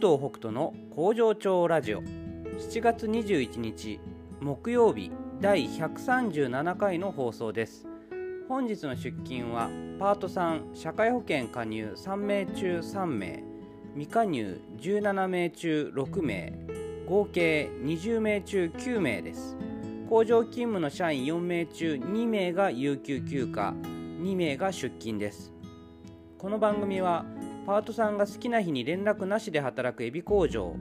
藤北斗の工場長ラジオ。7月21日木曜日第137回の放送です。本日の出勤はパート3社会保険加入3名中3名未加入17名中6名合計20名中9名です。工場勤務の社員4名中2名が有給休暇2名が出勤です。この番組はパートさんが好きな日に連絡なしで働くエビ工場。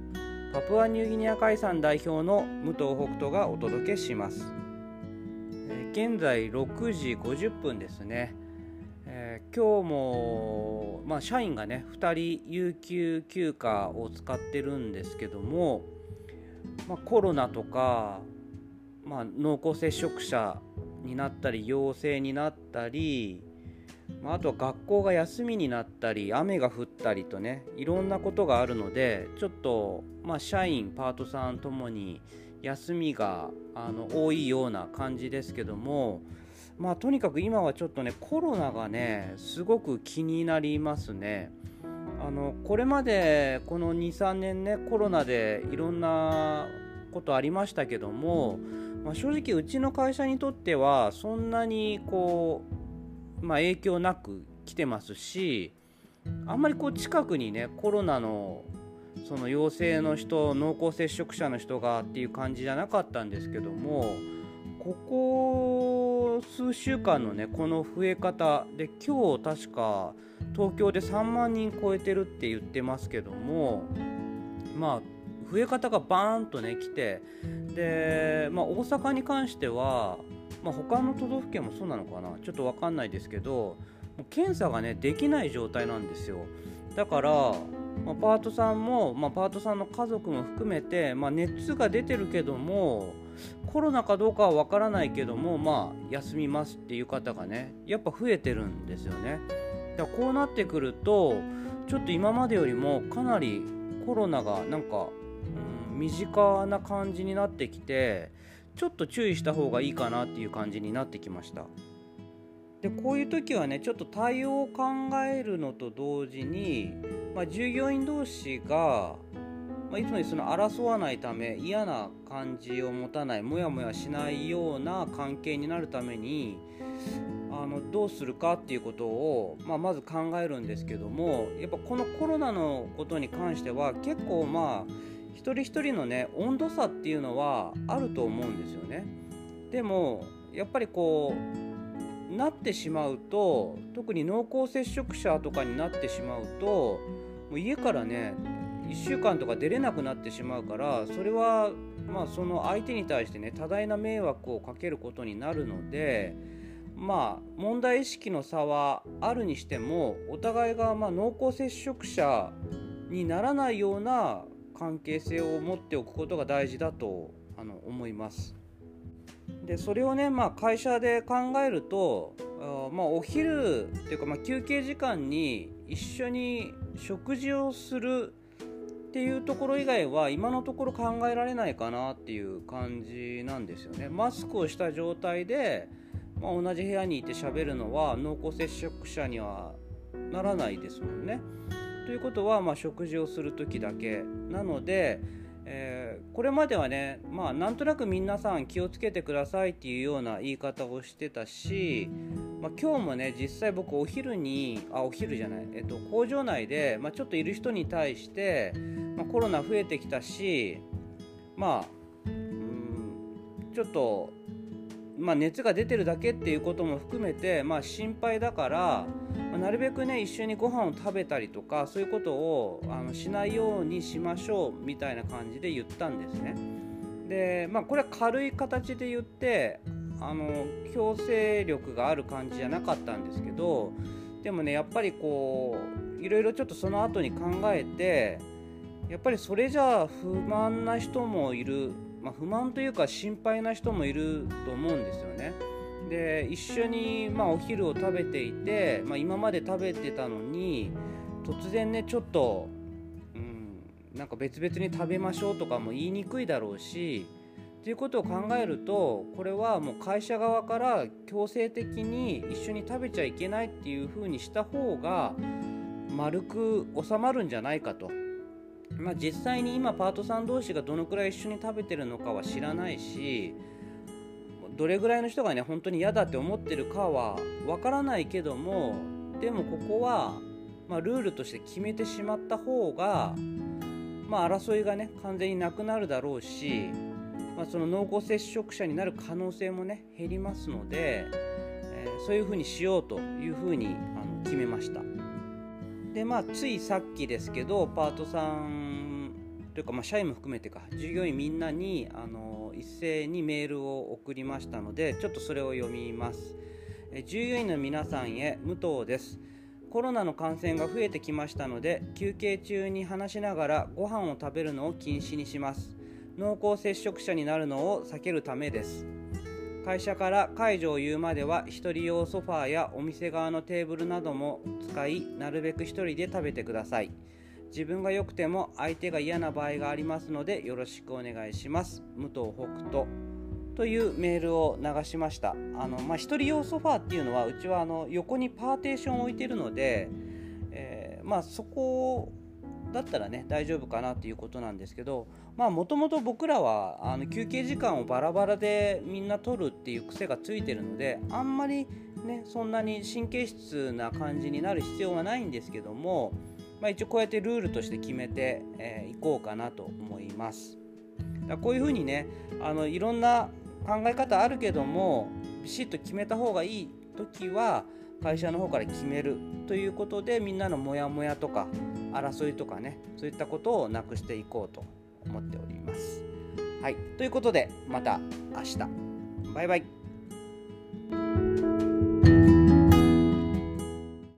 パプアニューギニア海産代表の武藤北斗がお届けします、えー、現在6時50分ですね、えー、今日も、まあ、社員がね2人有給休暇を使ってるんですけども、まあ、コロナとか、まあ、濃厚接触者になったり陽性になったりまあ、あとは学校が休みになったり雨が降ったりとねいろんなことがあるのでちょっと、まあ、社員パートさんともに休みがあの多いような感じですけどもまあとにかく今はちょっとねコロナがねすごく気になりますね。あのこれまでこの23年ねコロナでいろんなことありましたけども、まあ、正直うちの会社にとってはそんなにこうまあ、影響なく来てますしあんまりこう近くにねコロナのその陽性の人濃厚接触者の人がっていう感じじゃなかったんですけどもここ数週間のねこの増え方で今日確か東京で3万人超えてるって言ってますけどもまあ増え方がバーンとね来てで、まあ、大阪に関してはまあ、他の都道府県もそうなのかな。ちょっと分かんないですけど検査がねできない状態なんですよ。だから、まあ、パートさんも、まあ、パートさんの家族も含めて、まあ、熱が出てるけどもコロナかどうかは分からないけどもまあ休みますっていう方がねやっぱ増えてるんですよね。だからこうなってくるとちょっと今までよりもかなりコロナがなんか、うん、身近な感じになってきてちょっと注意した方がいいかなっていう感じになってきました。でこういう時はねちょっと対応を考えるのと同時に、まあ、従業員同士が、まあ、いつもにその争わないため嫌な感じを持たないモヤモヤしないような関係になるためにあのどうするかっていうことを、まあ、まず考えるんですけどもやっぱこのコロナのことに関しては結構まあ一人一人のね温度差っていうのはあると思うんですよね。でもやっぱりこうなってしまうと特に濃厚接触者とかになってしまうともう家からね1週間とか出れなくなってしまうからそれはまあその相手に対してね多大な迷惑をかけることになるのでまあ問題意識の差はあるにしてもお互いがま濃厚接触者にならないような関係性を持っておくことが大事だとあの思います。でそれをね、まあ、会社で考えるとあ、まあ、お昼っていうか、まあ、休憩時間に一緒に食事をするっていうところ以外は今のところ考えられないかなっていう感じなんですよね。マスクをした状態で、まあ、同じ部屋にいて喋るのは濃厚接触者にはならないですもんね。ということは、まあ、食事をする時だけなので、えー、これまではね、まあ、なんとなく皆さん気をつけてくださいっていうような言い方をしてたし、まあ、今日もね実際僕お昼にあお昼じゃない、えっと、工場内で、まあ、ちょっといる人に対して、まあ、コロナ増えてきたしまあうんちょっと、まあ、熱が出てるだけっていうことも含めて、まあ、心配だから。まあ、なるべくね一緒にご飯を食べたりとかそういうことをあのしないようにしましょうみたいな感じで言ったんですね。でまあこれは軽い形で言ってあの強制力がある感じじゃなかったんですけどでもねやっぱりこういろいろちょっとその後に考えてやっぱりそれじゃあ不満な人もいる、まあ、不満というか心配な人もいると思うんですよね。で一緒に、まあ、お昼を食べていて、まあ、今まで食べてたのに突然ねちょっと、うん、なんか別々に食べましょうとかも言いにくいだろうしということを考えるとこれはもう会社側から強制的に一緒に食べちゃいけないっていうふうにした方が丸く収まるんじゃないかとまあ、実際に今パートさん同士がどのくらい一緒に食べてるのかは知らないしどれぐらいの人がね本当に嫌だって思ってるかはわからないけどもでもここは、まあ、ルールとして決めてしまった方が、まあ、争いがね完全になくなるだろうし、まあ、その濃厚接触者になる可能性もね減りますので、えー、そういうふうにしようというふうにあの決めました。でまあついさっきですけどパートさんというか、まあ、社員も含めてか。従業員みんなにあの一斉にメールを送りましたのでちょっとそれを読みます。従業員の皆さんへ武藤です。コロナの感染が増えてきましたので休憩中に話しながらご飯を食べるのを禁止にします。濃厚接触者になるのを避けるためです。会社から解除を言うまでは1人用ソファーやお店側のテーブルなども使いなるべく1人で食べてください。自分が良くても相手が嫌な場合がありますのでよろしくお願いします。武藤北斗。というメールを流しました。あの、まあ、1人用ソファーっていうのはうちはあの横にパーテーションを置いてるので、えー、まあ、そこだったらね大丈夫かなっていうことなんですけどまあもともと僕らはあの休憩時間をバラバラでみんな取るっていう癖がついてるのであんまりねそんなに神経質な感じになる必要はないんですけども、まあ、一応こうやってルールとして決めてい、えー、こうかなと思います。だこういうふうにねあのいろんな考え方あるけどもビシッと決めた方がいい時は会社の方から決めるということでみんなのモヤモヤとか争いとかねそういったことをなくしていこうと思っております。はいということでまた明日バイバイ